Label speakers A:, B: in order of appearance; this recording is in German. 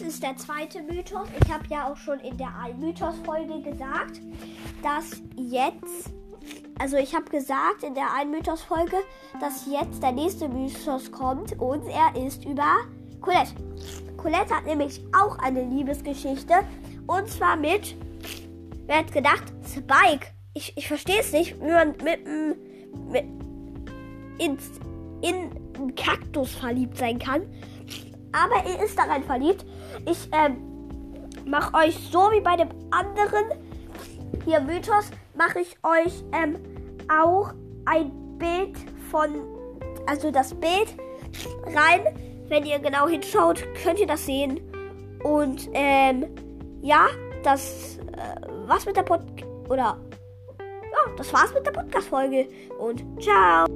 A: ist der zweite Mythos. Ich habe ja auch schon in der Ein-Mythos-Folge gesagt, dass jetzt, also ich habe gesagt in der Ein-Mythos-Folge, dass jetzt der nächste Mythos kommt und er ist über Colette. Colette hat nämlich auch eine Liebesgeschichte und zwar mit, wer hat gedacht, Spike. Ich, ich verstehe es nicht, wie man mit, in, in einen Kaktus verliebt sein kann. Aber er ist daran verliebt. Ich ähm, mache euch so wie bei dem anderen hier Mythos, mache ich euch ähm, auch ein Bild von, also das Bild rein. Wenn ihr genau hinschaut, könnt ihr das sehen. Und ähm, ja, das äh, was mit der Pod oder ja, das war's mit der Podcast-Folge und ciao.